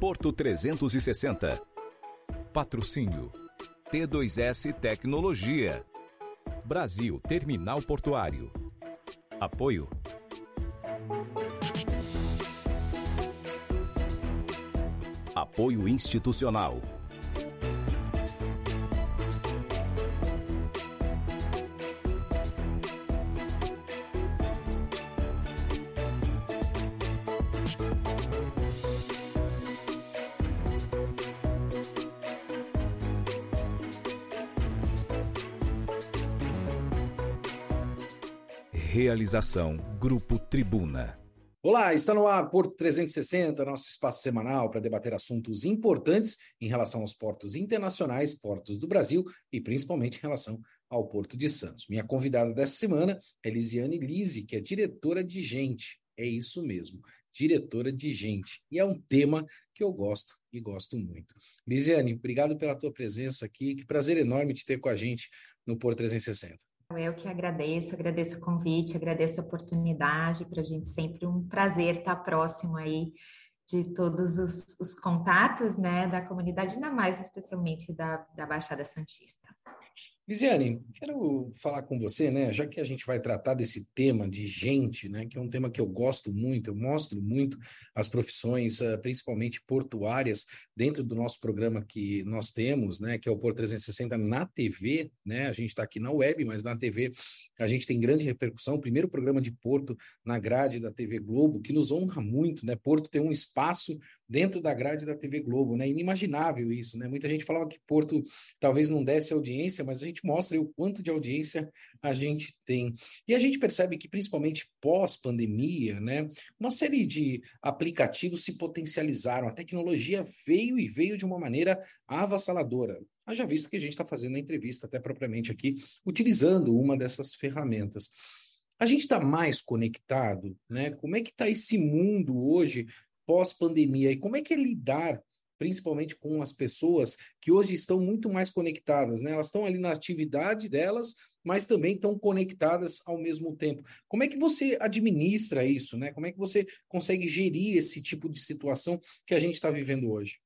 Porto 360. Patrocínio T2S Tecnologia. Brasil Terminal Portuário. Apoio Apoio institucional. Realização Grupo Tribuna. Olá, está no ar Porto 360, nosso espaço semanal para debater assuntos importantes em relação aos portos internacionais, portos do Brasil e principalmente em relação ao Porto de Santos. Minha convidada dessa semana é Lisiane Lise, que é diretora de gente. É isso mesmo, diretora de gente. E é um tema que eu gosto e gosto muito. Lisiane, obrigado pela tua presença aqui. Que prazer enorme te ter com a gente no Porto 360. Eu que agradeço, agradeço o convite, agradeço a oportunidade, para a gente sempre um prazer estar próximo aí de todos os, os contatos né, da comunidade, ainda mais especialmente da, da Baixada Santista. Lisiane, quero falar com você, né? Já que a gente vai tratar desse tema de gente, né? Que é um tema que eu gosto muito, eu mostro muito as profissões, eh, principalmente portuárias, dentro do nosso programa que nós temos, né? Que é o Por 360 na TV, né? A gente está aqui na web, mas na TV a gente tem grande repercussão. O primeiro programa de Porto na grade da TV Globo, que nos honra muito, né? Porto tem um espaço dentro da grade da TV Globo, né? Inimaginável isso, né? Muita gente falava que Porto talvez não desse audiência, mas a gente mostra o quanto de audiência a gente tem. E a gente percebe que, principalmente pós-pandemia, né? Uma série de aplicativos se potencializaram, a tecnologia veio e veio de uma maneira avassaladora. Haja visto que a gente está fazendo a entrevista até propriamente aqui, utilizando uma dessas ferramentas. A gente está mais conectado, né? Como é que está esse mundo hoje pós-pandemia e como é que é lidar principalmente com as pessoas que hoje estão muito mais conectadas, né? Elas estão ali na atividade delas, mas também estão conectadas ao mesmo tempo. Como é que você administra isso, né? Como é que você consegue gerir esse tipo de situação que a gente está vivendo hoje?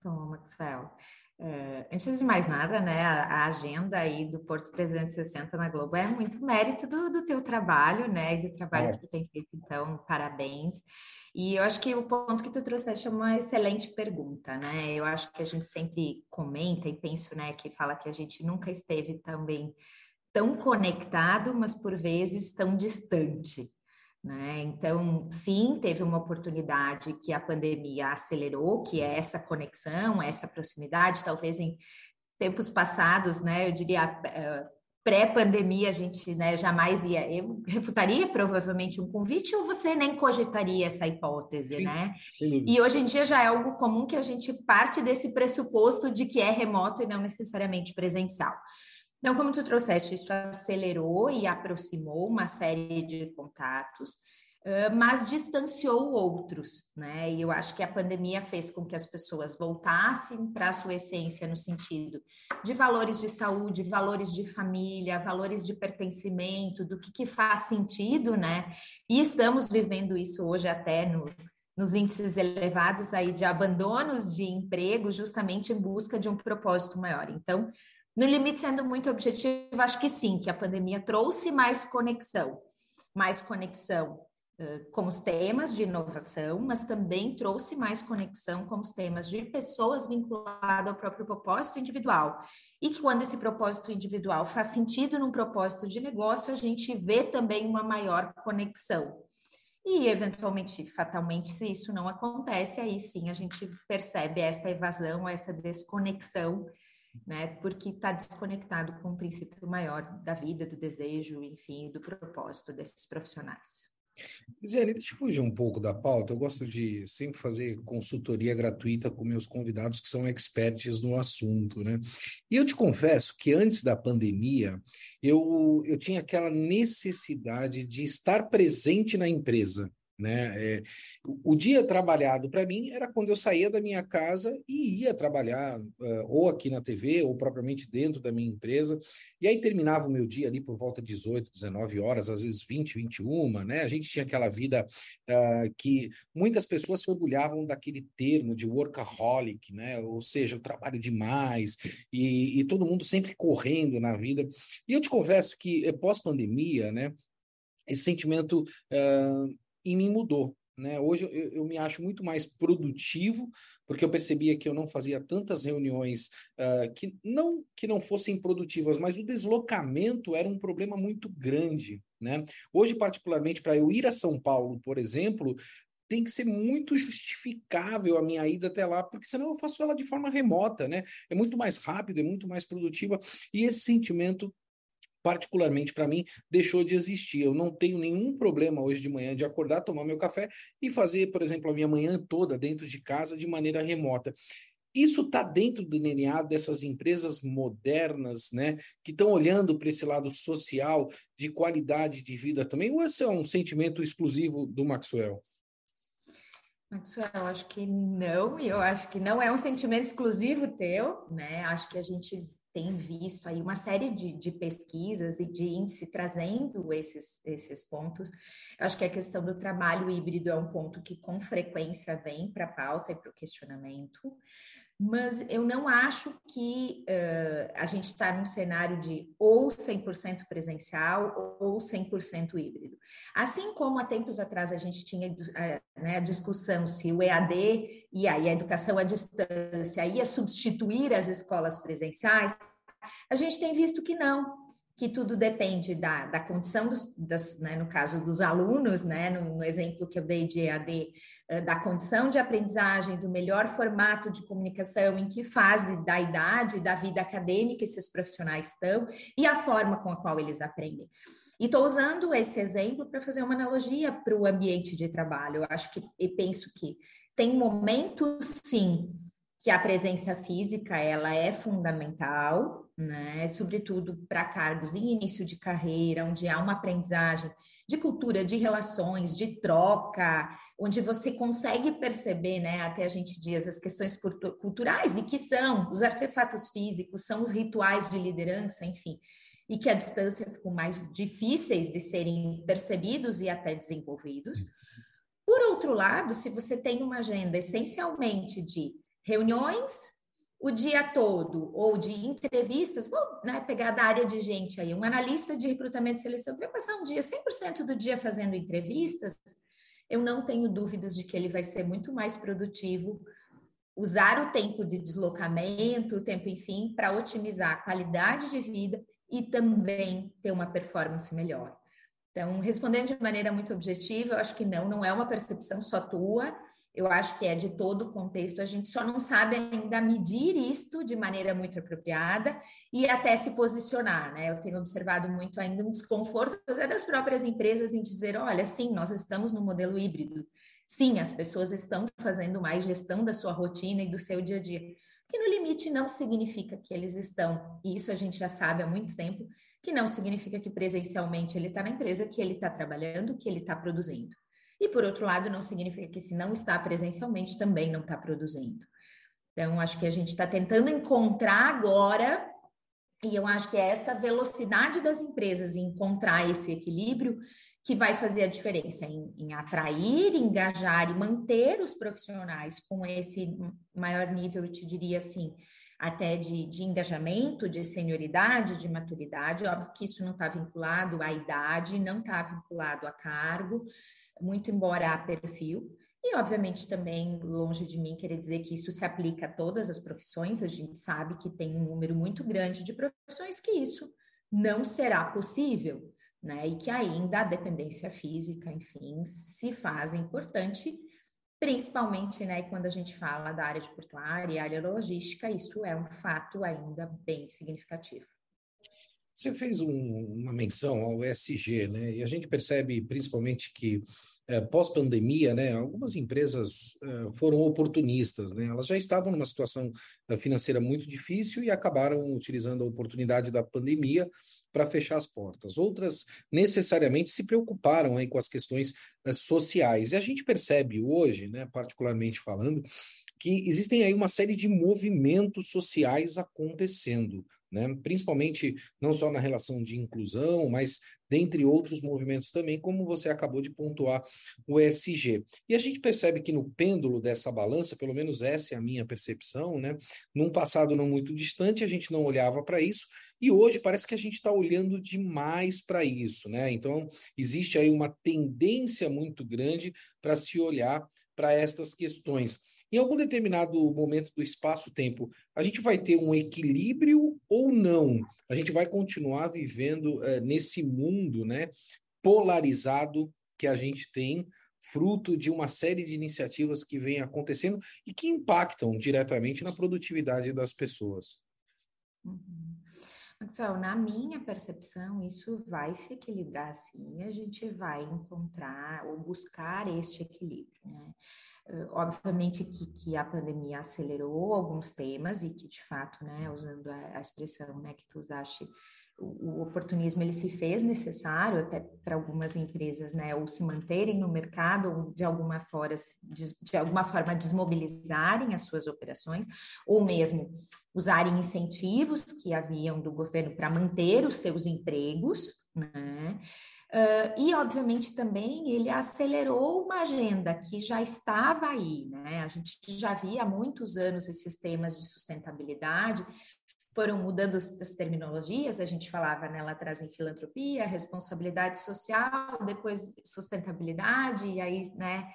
Bom, Maxwell, Uh, antes de mais nada, né, a, a, agenda aí do Porto 360 na Globo é muito mérito do, do teu trabalho, né, e do trabalho é. que tu tem feito, então, parabéns. E eu acho que o ponto que tu trouxeste é uma excelente pergunta, né, eu acho que a gente sempre comenta e penso, né, que fala que a gente nunca esteve também tão conectado, mas por vezes tão distante, né? Então, sim, teve uma oportunidade que a pandemia acelerou, que é essa conexão, essa proximidade, talvez em tempos passados, né, eu diria eh, pré-pandemia a gente né, jamais ia, eu refutaria provavelmente um convite ou você nem cogitaria essa hipótese, sim, né? Sim. E hoje em dia já é algo comum que a gente parte desse pressuposto de que é remoto e não necessariamente presencial. Então, como tu trouxeste, isso acelerou e aproximou uma série de contatos, mas distanciou outros, né? E eu acho que a pandemia fez com que as pessoas voltassem para a sua essência no sentido de valores de saúde, valores de família, valores de pertencimento, do que, que faz sentido, né? E estamos vivendo isso hoje até no, nos índices elevados aí de abandonos de emprego, justamente em busca de um propósito maior. Então, no limite, sendo muito objetivo, acho que sim, que a pandemia trouxe mais conexão, mais conexão uh, com os temas de inovação, mas também trouxe mais conexão com os temas de pessoas vinculadas ao próprio propósito individual. E que quando esse propósito individual faz sentido num propósito de negócio, a gente vê também uma maior conexão. E, eventualmente, fatalmente, se isso não acontece, aí sim a gente percebe essa evasão, essa desconexão né? Porque está desconectado com o princípio maior da vida, do desejo, enfim, do propósito desses profissionais. Zé, deixa eu fugir um pouco da pauta. Eu gosto de sempre fazer consultoria gratuita com meus convidados que são experts no assunto, né? E eu te confesso que antes da pandemia, eu, eu tinha aquela necessidade de estar presente na empresa, Né? É, o dia trabalhado para mim era quando eu saía da minha casa e ia trabalhar uh, ou aqui na TV ou propriamente dentro da minha empresa. E aí terminava o meu dia ali por volta de 18, 19 horas, às vezes 20, 21, né? A gente tinha aquela vida uh, que muitas pessoas se orgulhavam daquele termo de workaholic, né? Ou seja, eu trabalho demais e, e todo mundo sempre correndo na vida. E eu te confesso que eh, pós-pandemia, né? Esse sentimento uh, em mim mudou. Né? Hoje eu, eu, me acho muito mais produtivo, porque eu percebia que eu não fazia tantas reuniões uh, que não que não fossem produtivas, mas o deslocamento era um problema muito grande. Né? Hoje, particularmente, para eu ir a São Paulo, por exemplo, tem que ser muito justificável a minha ida até lá, porque senão eu faço ela de forma remota, né? É muito mais rápido, é muito mais produtiva, e esse sentimento particularmente para mim, deixou de existir. Eu não tenho nenhum problema hoje de manhã de acordar, tomar meu café e fazer, por exemplo, a minha manhã toda dentro de casa de maneira remota. Isso está dentro do DNA dessas empresas modernas, né, que estão olhando para esse lado social, de qualidade de vida também, ou esse é um sentimento exclusivo do Maxwell? Maxwell, eu acho que não, e eu acho que não é um sentimento exclusivo teu, né? Acho que a gente tem visto aí uma série de, de pesquisas e de índice trazendo esses, esses pontos. Eu acho que a questão do trabalho híbrido é um ponto que com frequência vem para a pauta e para o questionamento mas eu não acho que uh, a gente está num cenário de ou 100% presencial ou 100% híbrido. Assim como há tempos atrás a gente tinha a, né, a discussão se o EAD e aí a educação à distância ia substituir as escolas presenciais, a gente tem visto que não, que tudo depende da, da condição dos, das, né, no caso dos alunos, né, no, no, exemplo que eu dei de EAD, eh, da condição de aprendizagem, do melhor formato de comunicação, em que fase da idade, da vida acadêmica esses profissionais estão e a forma com a qual eles aprendem. E estou usando esse exemplo para fazer uma analogia para o ambiente de trabalho. Eu acho que e penso que tem momentos, sim, que a presença física ela é fundamental, né? Sobretudo para cargos em início de carreira, onde há uma aprendizagem de cultura, de relações, de troca, onde você consegue perceber, né? Até a gente diz as questões culturais e que são os artefatos físicos, são os rituais de liderança, enfim, e que a distância ficam mais difíceis de serem percebidos e até desenvolvidos. Por outro lado, se você tem uma agenda essencialmente de reuniões o dia todo ou de entrevistas, vou né, pegar da área de gente aí, um analista de recrutamento e seleção, vai passar um dia, 100% do dia fazendo entrevistas, eu não tenho dúvidas de que ele vai ser muito mais produtivo, usar o tempo de deslocamento, o tempo, enfim, para otimizar a qualidade de vida e também ter uma performance melhor. Então, respondendo de maneira muito objetiva, eu acho que não, não é uma percepção só tua, eu acho que é de todo o contexto, a gente só não sabe ainda medir isto de maneira muito apropriada e até se posicionar, né? Eu tenho observado muito ainda um desconforto das próprias empresas em dizer, olha, sim, nós estamos no modelo híbrido, sim, as pessoas estão fazendo mais gestão da sua rotina e do seu dia a dia, que no limite não significa que eles estão, e isso a gente já sabe há muito tempo, que não significa que presencialmente ele está na empresa, que ele está trabalhando, que ele está produzindo. E, por outro lado, não significa que se não está presencialmente, também não está produzindo. Então, acho que a gente está tentando encontrar agora, e eu acho que é essa velocidade das empresas em encontrar esse equilíbrio que vai fazer a diferença em, em, atrair, engajar e manter os profissionais com esse maior nível, eu te diria assim, até de, de engajamento, de senioridade, de maturidade. Óbvio que isso não está vinculado à idade, não está vinculado a cargo, muito embora a perfil. E, obviamente, também, longe de mim querer dizer que isso se aplica a todas as profissões, a gente sabe que tem um número muito grande de profissões que isso não será possível, né? E que ainda a dependência física, enfim, se faz importante, principalmente, né, quando a gente fala da área de portuária e área logística, isso é um fato ainda bem significativo. Você fez um, uma menção ao ESG, né? E a gente percebe principalmente que é, pós-pandemia, né, algumas empresas é, foram oportunistas, né? Elas já estavam numa situação financeira muito difícil e acabaram utilizando a oportunidade da pandemia para fechar as portas. Outras necessariamente se preocuparam aí com as questões uh, sociais. E a gente percebe hoje, né, particularmente falando, que existem aí uma série de movimentos sociais acontecendo né? principalmente não só na relação de inclusão, mas dentre outros movimentos também, como você acabou de pontuar o ESG. E a gente percebe que no pêndulo dessa balança, pelo menos essa é a minha percepção, né? num passado não muito distante, a gente não olhava para isso, e hoje parece que a gente está olhando demais para isso. Né? Então, existe aí uma tendência muito grande para se olhar para estas questões. Em algum determinado momento do espaço-tempo, a gente vai ter um equilíbrio ou não? A gente vai continuar vivendo uh, nesse mundo né, polarizado que a gente tem, fruto de uma série de iniciativas que vem acontecendo e que impactam diretamente na produtividade das pessoas. Uhum. Então, na minha percepção, isso vai se equilibrar sim, a gente vai encontrar ou buscar este equilíbrio, né? obviamente que, que, a pandemia acelerou alguns temas e que, de fato, né, usando a, a expressão né, que tu usaste, o, oportunismo ele se fez necessário até para algumas empresas, né, ou se manterem no mercado ou de alguma forma, de, de alguma forma desmobilizarem as suas operações, ou mesmo usarem incentivos que haviam do governo para manter os seus empregos, né? Uh, e, obviamente, também ele acelerou uma agenda que já estava aí, né? A gente já via há muitos anos esses temas de sustentabilidade, foram mudando as terminologias, a gente falava né, lá atrás em filantropia, responsabilidade social, depois sustentabilidade, e aí, né,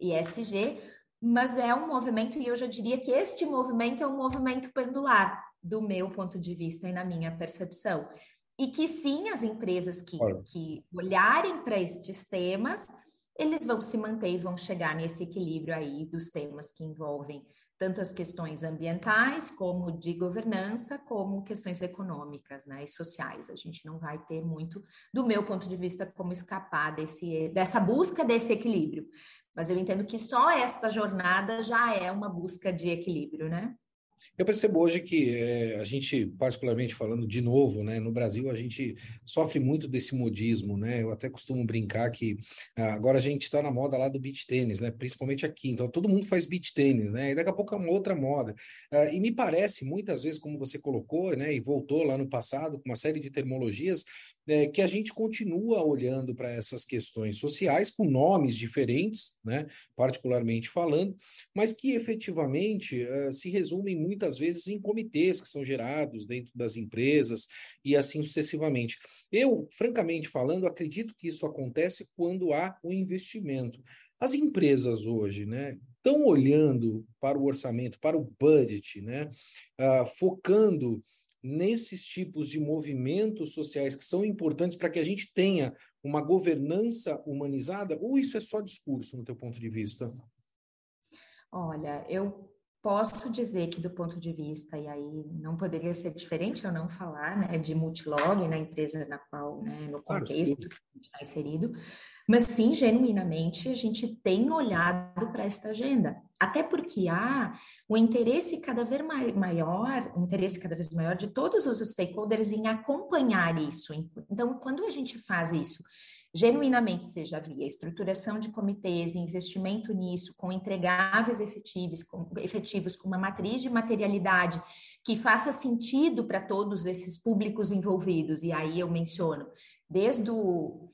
ESG, mas é um movimento, e eu já diria que este movimento é um movimento pendular, do meu ponto de vista e na minha percepção. E que sim, as empresas que, que olharem para estes temas, eles vão se manter e vão chegar nesse equilíbrio aí dos temas que envolvem tanto as questões ambientais, como de governança, como questões econômicas né, e sociais. A gente não vai ter muito, do meu ponto de vista, como escapar desse, dessa busca desse equilíbrio. Mas eu entendo que só esta jornada já é uma busca de equilíbrio, né? Eu percebo hoje que é, a gente, particularmente falando de novo, né, no Brasil, a gente sofre muito desse modismo, né? Eu até costumo brincar que ah, agora a gente está na moda lá do beach tênis, né? Principalmente aqui. Então todo mundo faz beach tênis, né? E daqui a pouco é uma outra moda. Ah, e me parece, muitas vezes, como você colocou, né? E voltou lá no passado com uma série de terminologias, é, que a gente continua olhando para essas questões sociais com nomes diferentes, né, particularmente falando, mas que efetivamente uh, se resumem muitas vezes em comitês que são gerados dentro das empresas e assim sucessivamente. Eu, francamente falando, acredito que isso acontece quando há o um investimento. As empresas hoje, né, estão olhando para o orçamento, para o budget, né, uh, focando nesses tipos de movimentos sociais que são importantes para que a gente tenha uma governança humanizada, ou isso é só discurso, no teu ponto de vista? Olha, eu posso dizer que do ponto de vista, e aí não poderia ser diferente eu não falar né, de multilog na empresa na qual, né, no contexto claro, que está inserido, mas sim, genuinamente, a gente tem olhado para esta agenda. Até porque há um interesse cada vez maior, um interesse cada vez maior de todos os stakeholders em acompanhar isso. Então, quando a gente faz isso genuinamente, seja via estruturação de comitês, investimento nisso, com entregáveis efetivos, com, efetivos, com uma matriz de materialidade que faça sentido para todos esses públicos envolvidos, e aí eu menciono desde o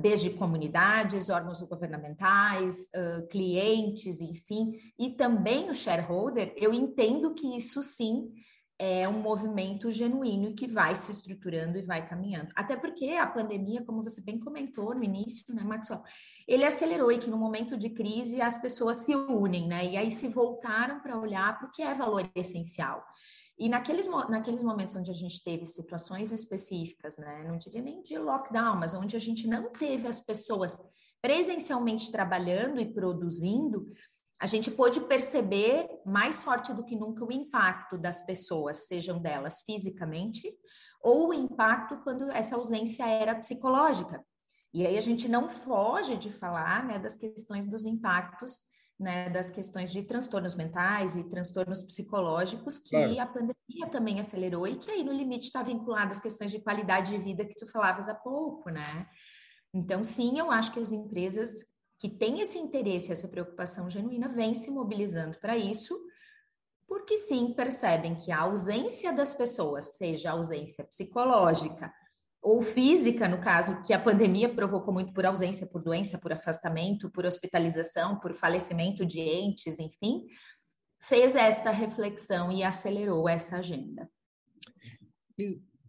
desde comunidades, órgãos governamentais, clientes, enfim, e também o shareholder, eu entendo que isso sim é um movimento genuíno que vai se estruturando e vai caminhando. Até porque a pandemia, como você bem comentou no início, né, Maxwell, ele acelerou e que no momento de crise as pessoas se unem, né? E aí se voltaram para olhar para o que é valor essencial. E naqueles, naqueles momentos onde a gente teve situações específicas, né, não diria nem de lockdown, mas onde a gente não teve as pessoas presencialmente trabalhando e produzindo, a gente pôde perceber mais forte do que nunca o impacto das pessoas, sejam delas fisicamente, ou o impacto quando essa ausência era psicológica. E aí a gente não foge de falar né, das questões dos impactos né, das questões de transtornos mentais e transtornos psicológicos que claro. a pandemia também acelerou e que aí no limite está vinculado às questões de qualidade de vida que tu falavas há pouco, né? Então, sim, eu acho que as empresas que têm esse interesse, essa preocupação genuína, vêm se mobilizando para isso, porque sim, percebem que a ausência das pessoas, seja a ausência psicológica ou física, no caso, que a pandemia provocou muito por ausência, por doença, por afastamento, por hospitalização, por falecimento de entes, enfim, fez esta reflexão e acelerou essa agenda.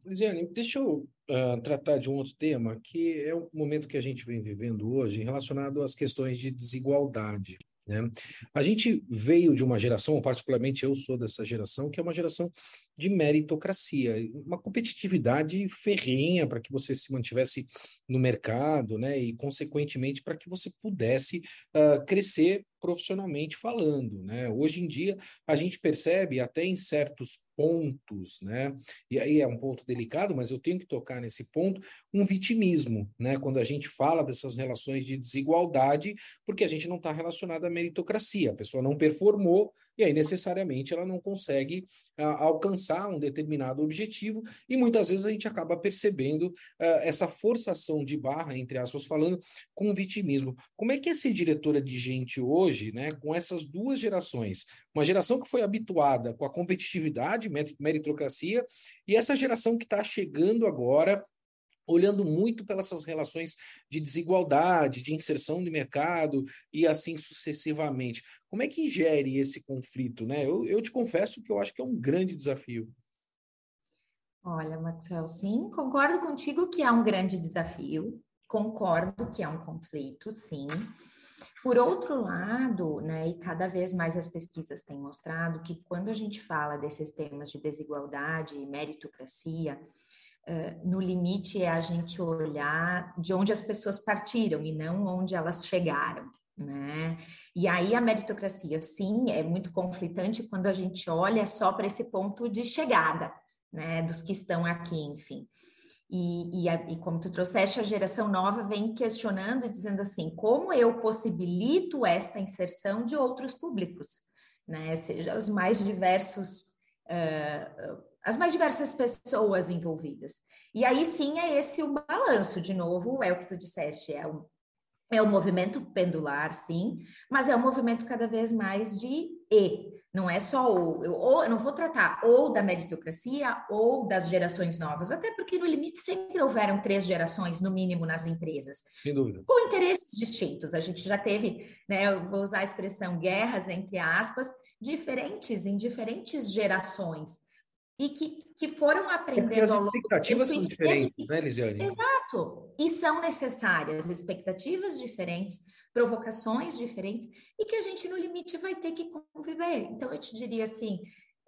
Lisiane, deixa eu uh, tratar de um outro tema, que é o momento que a gente vem vivendo hoje, relacionado às questões de desigualdade. Né? A gente veio de uma geração, particularmente eu sou dessa geração, que é uma geração de meritocracia, uma competitividade ferrenha para que você se mantivesse no mercado, né? E, consequentemente, para que você pudesse uh, crescer profissionalmente falando, né? Hoje em dia a gente percebe até em certos pontos, né? E aí é um ponto delicado, mas eu tenho que tocar nesse ponto, um vitimismo, né? Quando a gente fala dessas relações de desigualdade, porque a gente não está relacionado à meritocracia, a pessoa não performou, e aí necessariamente ela não consegue uh, alcançar um determinado objetivo, e muitas vezes a gente acaba percebendo uh, essa forçação de barra, entre aspas, falando, com vitimismo. Como é que é ser diretora de gente hoje, né, com essas duas gerações? Uma geração que foi habituada com a competitividade, meritocracia, e essa geração que está chegando agora olhando muito pelas essas relações de desigualdade, de inserção de mercado e assim sucessivamente. Como é que gere esse conflito? Né? Eu, eu te confesso que eu acho que é um grande desafio. Olha, Maxwell, sim, concordo contigo que é um grande desafio, concordo que é um conflito, sim. Por outro lado, né, e cada vez mais as pesquisas têm mostrado que quando a gente fala desses temas de desigualdade e meritocracia, no limite é a gente olhar de onde as pessoas partiram e não onde elas chegaram. Né? E aí a meritocracia, sim, é muito conflitante quando a gente olha só para esse ponto de chegada, né? Dos que estão aqui, enfim. E, e, e, como tu trouxeste, a geração nova vem questionando e dizendo assim: como eu possibilito esta inserção de outros públicos, né? Seja os mais diversos uh, as mais diversas pessoas envolvidas. E aí sim é esse o balanço, de novo, é o que tu disseste, é o, é o movimento pendular, sim, mas é um movimento cada vez mais de e, não é só ou, eu, ou, eu não vou tratar ou da meritocracia ou das gerações novas, até porque no limite sempre houveram três gerações, no mínimo, nas empresas. Sem dúvida. Com interesses distintos. A gente já teve, né, eu vou usar a expressão guerras, entre aspas, diferentes em diferentes gerações e que, que foram aprendendo é as expectativas são diferentes, né, Lisiane? Exato. E são necessárias expectativas diferentes, provocações diferentes, e que a gente, no limite, vai ter que conviver. Então, eu te diria assim: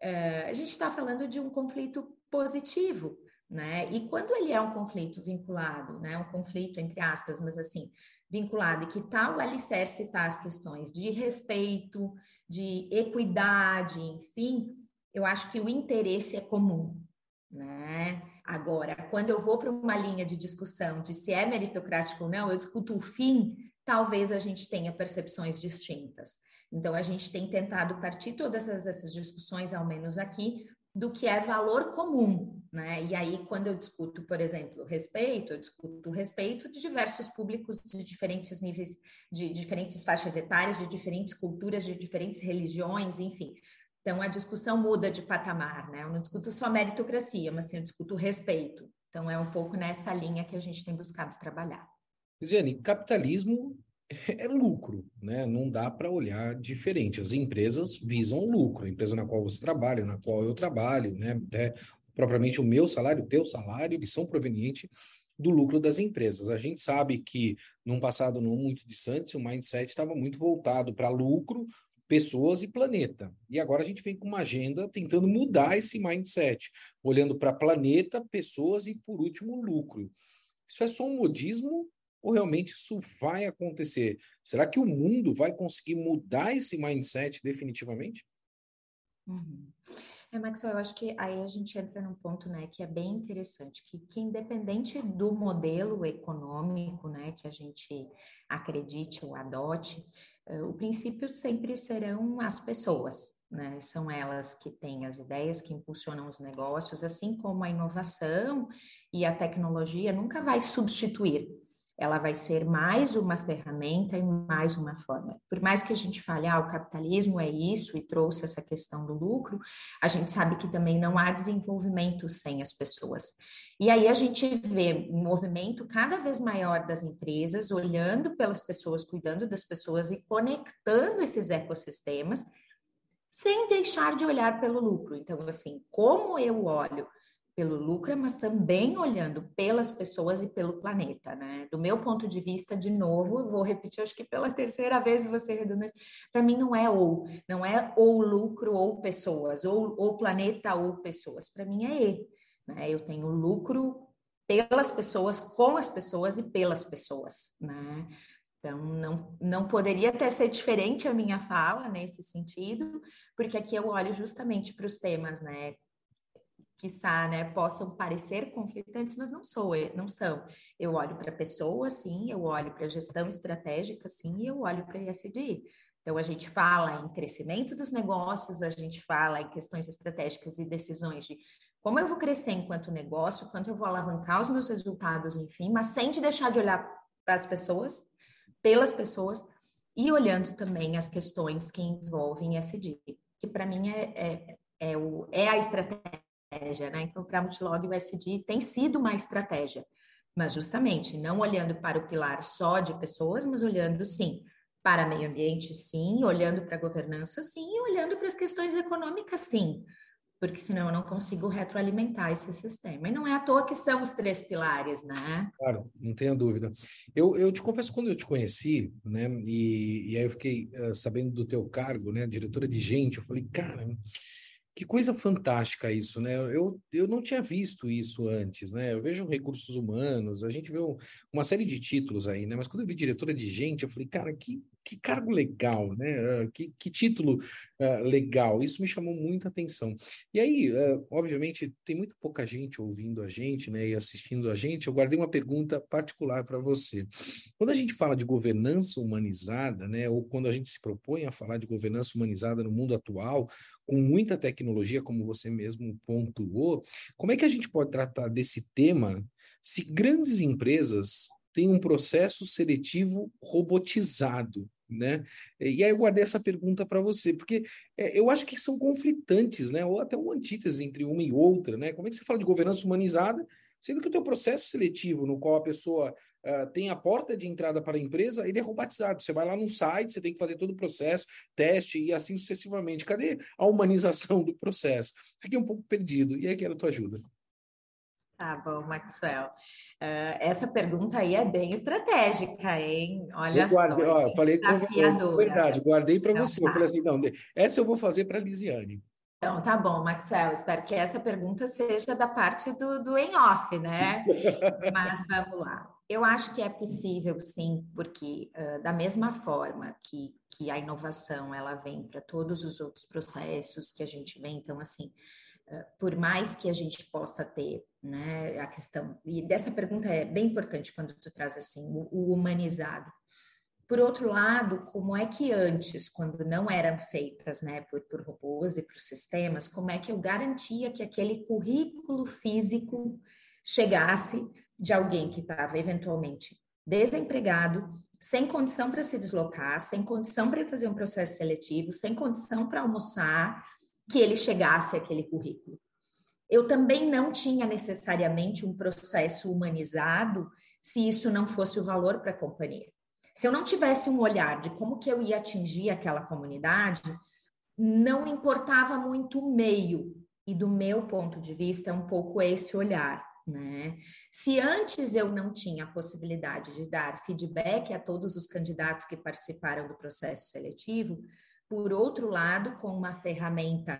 uh, a gente está falando de um conflito positivo, né? E quando ele é um conflito vinculado, né? Um conflito, entre aspas, mas assim, vinculado, e que tal o alicerce está as questões de respeito, de equidade, enfim eu acho que o interesse é comum, né? Agora, quando eu vou para uma linha de discussão de se é meritocrático ou não, eu discuto o fim, talvez a gente tenha percepções distintas. Então, a gente tem tentado partir todas essas, essas discussões, ao menos aqui, do que é valor comum, né? E aí, quando eu discuto, por exemplo, respeito, eu discuto o respeito de diversos públicos de diferentes níveis, de diferentes faixas etárias, de diferentes culturas, de diferentes religiões, enfim. Então, a discussão muda de patamar, né? Eu não discuto só meritocracia, mas sim eu discuto respeito. Então, é um pouco nessa linha que a gente tem buscado trabalhar. Ziane, capitalismo é lucro, né? Não dá para olhar diferente. As empresas visam lucro. A empresa na qual você trabalha, na qual eu trabalho, né? É, propriamente o meu salário, o teu salário, eles são provenientes do lucro das empresas. A gente sabe que num passado não muito distante, o mindset estava muito voltado para lucro, pessoas e planeta. E agora a gente vem com uma agenda tentando mudar esse mindset, olhando para planeta, pessoas e, por último, lucro. Isso é só um modismo ou realmente isso vai acontecer? Será que o mundo vai conseguir mudar esse mindset definitivamente? Uhum. É, Maxwell, eu acho que aí a gente entra num ponto, né, que é bem interessante, que, que independente do modelo econômico, né, que a gente acredite ou adote, o princípio sempre serão as pessoas, né? São elas que têm as ideias, que impulsionam os negócios, assim como a inovação e a tecnologia nunca vai substituir. Ela vai ser mais uma ferramenta e mais uma forma. Por mais que a gente fale, ah, o capitalismo é isso e trouxe essa questão do lucro, a gente sabe que também não há desenvolvimento sem as pessoas. E aí a gente vê um movimento cada vez maior das empresas olhando pelas pessoas, cuidando das pessoas e conectando esses ecossistemas sem deixar de olhar pelo lucro. Então, assim, como eu olho pelo lucro, mas também olhando pelas pessoas e pelo planeta, né? Do meu ponto de vista, de novo, vou repetir, acho que pela terceira vez você redundante, para mim não é ou, não é ou lucro ou pessoas, ou, ou planeta ou pessoas, para mim é e, né? Eu tenho lucro pelas pessoas, com as pessoas e pelas pessoas, né? Então, não, não poderia até ser diferente a minha fala nesse sentido, porque aqui eu olho justamente para os temas, né? Quiçá, né, possam parecer conflitantes, mas não sou, não são. Eu olho para a pessoa, sim, eu olho para a gestão estratégica, sim, e eu olho para a ESG. Então, a gente fala em crescimento dos negócios, a gente fala em questões estratégicas e decisões de como eu vou crescer enquanto negócio, quanto eu vou alavancar os meus resultados, enfim, mas sem de deixar de olhar para as pessoas pelas pessoas e olhando também as questões que envolvem SD, que para mim é, é, é, o, é a estratégia, né? Então, para a Multilog, o SD tem sido uma estratégia, mas justamente não olhando para o pilar só de pessoas, mas olhando sim para meio ambiente, sim, olhando para a governança, sim, e olhando para as questões econômicas, sim, porque senão eu não consigo retroalimentar esse sistema. E não é à toa que são os três pilares, né? Claro, não tenha dúvida. Eu, eu te confesso, quando eu te conheci, né, e, e aí eu fiquei uh, sabendo do teu cargo, né, diretora de gente, eu falei, cara, que coisa fantástica isso, né? Eu, eu não tinha visto isso antes, né? Eu vejo recursos humanos, a gente vê uma série de títulos aí, né? Mas quando eu vi diretora de gente, eu falei, cara, que que cargo legal, né? Uh, que, que, título uh, legal. Isso me chamou muita atenção. E aí, uh, obviamente, tem muito pouca gente ouvindo a gente, né? E assistindo a gente. Eu guardei uma pergunta particular para você. Quando a gente fala de governança humanizada, né? Ou quando a gente se propõe a falar de governança humanizada no mundo atual, com muita tecnologia, como você mesmo pontuou, como é que a gente pode tratar desse tema se grandes empresas tem um processo seletivo robotizado, né? E aí eu guardei essa pergunta para você, porque é, eu acho que são conflitantes, né? Ou até uma antítese entre uma e outra, né? Como é que você fala de governança humanizada, sendo que o teu processo seletivo, no qual a pessoa uh, tem a porta de entrada para a empresa, ele é robotizado. Você vai lá no site, você tem que fazer todo o processo, teste e assim sucessivamente. Cadê a humanização do processo? Fiquei um pouco perdido. E aí quero a tua ajuda. Tá bom, Maxwell. Uh, essa pergunta aí é bem estratégica, hein? Olha eu guardei, só. Ó, falei com verdade, guardei para você. Tá. Eu falei assim, não, essa eu vou fazer para a Lisiane. Então, tá bom, Maxwell. Espero que essa pergunta seja da parte do, do em-off, né? Mas vamos lá. Eu acho que é possível, sim, porque uh, da mesma forma que, que a inovação ela vem para todos os outros processos que a gente vê, então, assim, por mais que a gente possa ter, né, a questão, e dessa pergunta é bem importante quando tu traz assim, o, o humanizado. Por outro lado, como é que antes, quando não eram feitas, né, por, por robôs e por sistemas, como é que eu garantia que aquele currículo físico chegasse de alguém que estava eventualmente desempregado, sem condição para se deslocar, sem condição para fazer um processo seletivo, sem condição para almoçar, que ele chegasse àquele currículo. Eu também não tinha necessariamente um processo humanizado se isso não fosse o valor para a companhia. Se eu não tivesse um olhar de como que eu ia atingir aquela comunidade, não importava muito o meio. E do meu ponto de vista, é um pouco esse olhar. Né? Se antes eu não tinha a possibilidade de dar feedback a todos os candidatos que participaram do processo seletivo, por outro lado, com uma ferramenta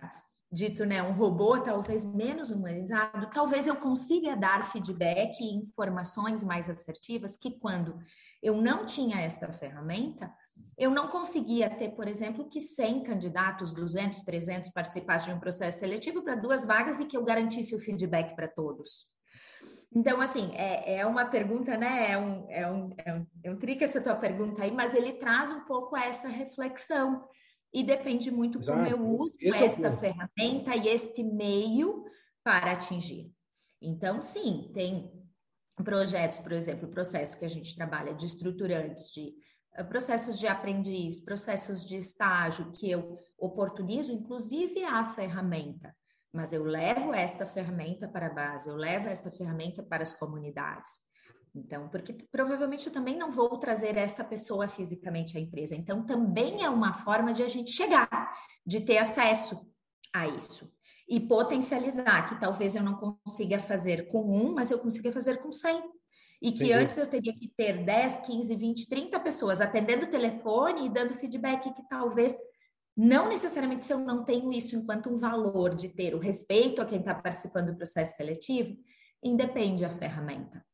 dito, né, um robô talvez menos humanizado, talvez eu consiga dar feedback e informações mais assertivas que quando eu não tinha esta ferramenta, eu não conseguia ter, por exemplo, que 100 candidatos, 200, 300 participassem de um processo seletivo para duas vagas e que eu garantisse o feedback para todos. Então, assim, é, é uma pergunta, né? É um, é, um, é, um, é um trick essa tua pergunta aí, mas ele traz um pouco essa reflexão e depende muito Exato. como eu uso Esse esta é ferramenta e este meio para atingir. Então, sim, tem projetos, por exemplo, processos que a gente trabalha de estruturantes, de uh, processos de aprendiz, processos de estágio, que eu oportunizo, inclusive a ferramenta, mas eu levo esta ferramenta para a base, eu levo esta ferramenta para as comunidades. Então, porque provavelmente eu também não vou trazer esta pessoa fisicamente à empresa. Então, também é uma forma de a gente chegar, de ter acesso a isso e potencializar, que talvez eu não consiga fazer com um, mas eu consiga fazer com 100. E que Entendi. antes eu teria que ter 10, 15, 20, 30 pessoas atendendo o telefone e dando feedback que talvez não necessariamente se eu não tenho isso enquanto um valor de ter o respeito a quem está participando do processo seletivo, independe a ferramenta.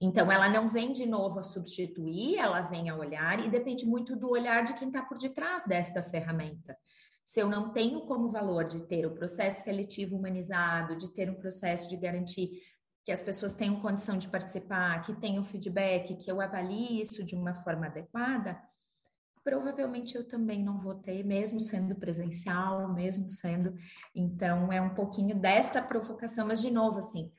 Então, ela não vem de novo a substituir, ela vem a olhar e depende muito do olhar de quem está por detrás desta ferramenta. Se eu não tenho como valor de ter o processo seletivo humanizado, de ter um processo de garantir que as pessoas tenham condição de participar, que tenham feedback, que eu avalie isso de uma forma adequada, provavelmente eu também não vou ter, mesmo sendo presencial, mesmo sendo. Então, é um pouquinho desta provocação, mas de novo, assim,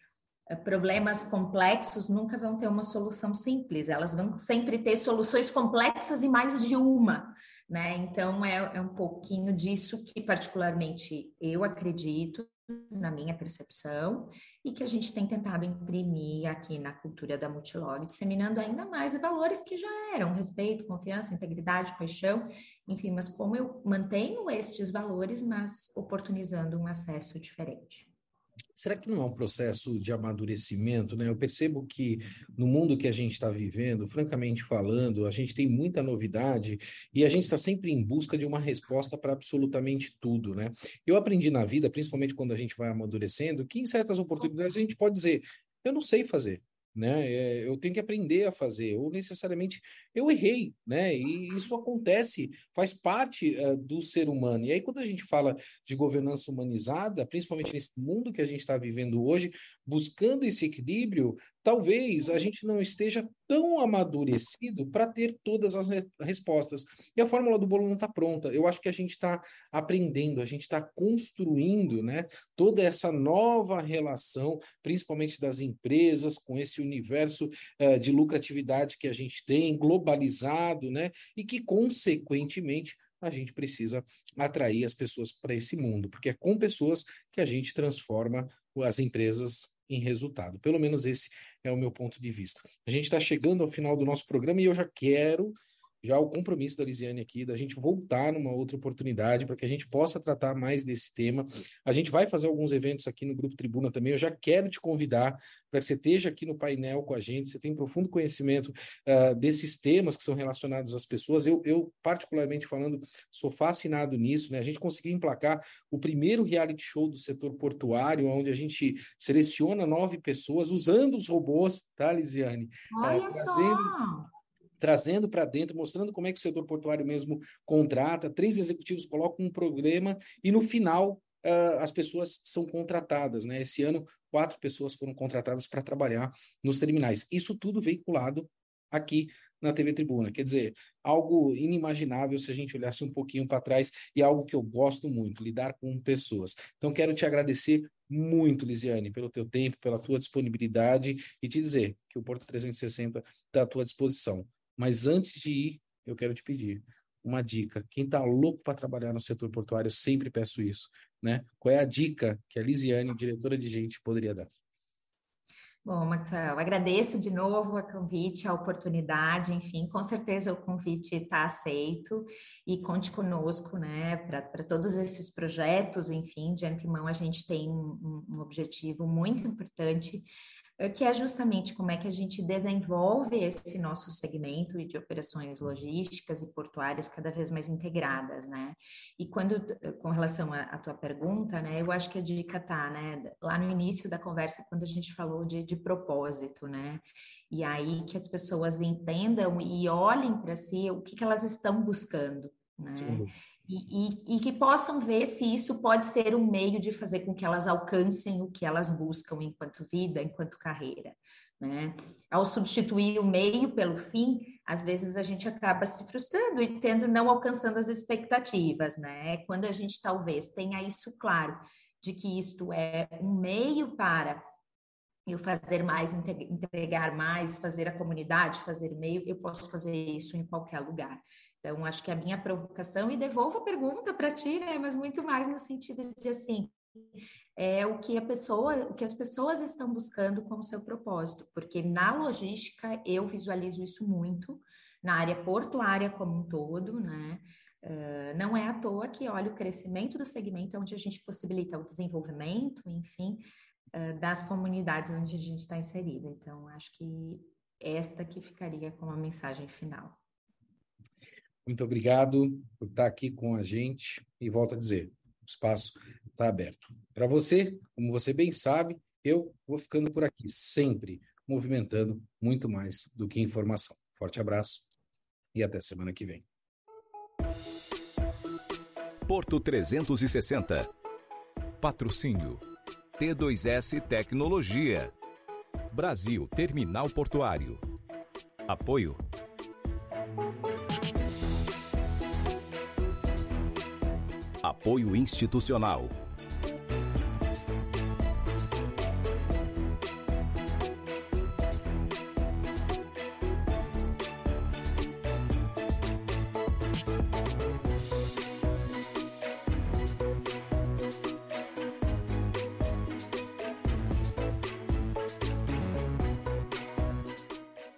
eh, problemas complexos nunca vão ter uma solução simples, elas vão sempre ter soluções complexas e mais de uma, né? Então é, é um pouquinho disso que particularmente eu acredito na minha percepção e que a gente tem tentado imprimir aqui na cultura da Multilog, disseminando ainda mais valores que já eram respeito, confiança, integridade, paixão, enfim, mas como eu mantenho estes valores, mas oportunizando um acesso diferente. Será que não é um processo de amadurecimento, né? Eu percebo que no mundo que a gente está vivendo, francamente falando, a gente tem muita novidade e a gente está sempre em busca de uma resposta para absolutamente tudo, né? Eu aprendi na vida, principalmente quando a gente vai amadurecendo, que em certas oportunidades a gente pode dizer, eu não sei fazer, né? É, eu tenho que aprender a fazer, ou necessariamente eu errei, né? E isso acontece, faz parte uh, do ser humano. E aí, quando a gente fala de governança humanizada, principalmente nesse mundo que a gente está vivendo hoje, buscando esse equilíbrio, talvez a gente não esteja tão amadurecido para ter todas as re respostas. E a fórmula do bolo não está pronta. Eu acho que a gente está aprendendo, a gente está construindo né, toda essa nova relação, principalmente das empresas, com esse universo uh, de lucratividade que a gente tem, globalizado, né, e que, consequentemente, a gente precisa atrair as pessoas para esse mundo, porque é com pessoas que a gente transforma as empresas em resultado. Pelo menos esse é o meu ponto de vista. A gente está chegando ao final do nosso programa e eu já quero já o compromisso da Lisiane aqui, da gente voltar numa outra oportunidade para que a gente possa tratar mais desse tema. A gente vai fazer alguns eventos aqui no Grupo Tribuna também. Eu já quero te convidar para que você esteja aqui no painel com a gente. Você tem profundo conhecimento uh, desses temas que são relacionados às pessoas. Eu, eu, particularmente falando, sou fascinado nisso. Né? A gente conseguiu emplacar o primeiro reality show do setor portuário, onde a gente seleciona nove pessoas usando os robôs, tá, Lisiane? Olha uh, só! Trazendo para dentro, mostrando como é que o setor portuário mesmo contrata. Três executivos colocam um programa e no final uh, as pessoas são contratadas. Né? Esse ano, quatro pessoas foram contratadas para trabalhar nos terminais. Isso tudo veiculado aqui na TV Tribuna. Quer dizer, algo inimaginável se a gente olhasse um pouquinho para trás e algo que eu gosto muito, lidar com pessoas. Então, quero te agradecer muito, Lisiane, pelo teu tempo, pela tua disponibilidade e te dizer que o Porto 360 está à tua disposição. Mas antes de ir, eu quero te pedir uma dica. Quem está louco para trabalhar no setor portuário, eu sempre peço isso. Né? Qual é a dica que a Lisiane, diretora de gente, poderia dar? Bom, Maxwell, agradeço de novo o convite, a oportunidade, enfim, com certeza o convite está aceito e conte conosco, né, para todos esses projetos, enfim, de antemão a gente tem um, um objetivo muito importante que é justamente como é que a gente desenvolve esse nosso segmento de operações logísticas e portuárias cada vez mais integradas, né? E quando, com relação à tua pergunta, né, eu acho que a dica tá, né, lá no início da conversa, quando a gente falou de, de propósito, né? E aí que as pessoas entendam e olhem para si o que, que elas estão buscando, né? E, e, e, que possam ver se isso pode ser um meio de fazer com que elas alcancem o que elas buscam enquanto vida, enquanto carreira. Né? Ao substituir o meio pelo fim, às vezes a gente acaba se frustrando e tendo não alcançando as expectativas, né? Quando a gente talvez tenha isso claro de que isto é um meio para eu fazer mais, entregar mais, fazer a comunidade, fazer meio, eu posso fazer isso em qualquer lugar. Então, acho que a minha provocação, e devolvo a pergunta para ti, né? Mas muito mais no sentido de assim, é o que a pessoa, o que as pessoas estão buscando como seu propósito, porque na logística eu visualizo isso muito, na área portuária como um todo, né? Uh, não é à toa que, olha, o crescimento do segmento é onde a gente possibilita o desenvolvimento, enfim, uh, das comunidades onde a gente está inserido. Então, acho que esta que ficaria como a mensagem final. Muito obrigado por estar aqui com a gente e volto a dizer, o espaço está aberto. Para você, como você bem sabe, eu vou ficando por aqui, sempre movimentando muito mais do que informação. Forte abraço e até semana que vem. Porto 360. Patrocínio. T2S Tecnologia. Brasil Terminal Portuário. Apoio. Apoio institucional.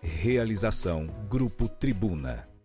Realização Grupo Tribuna.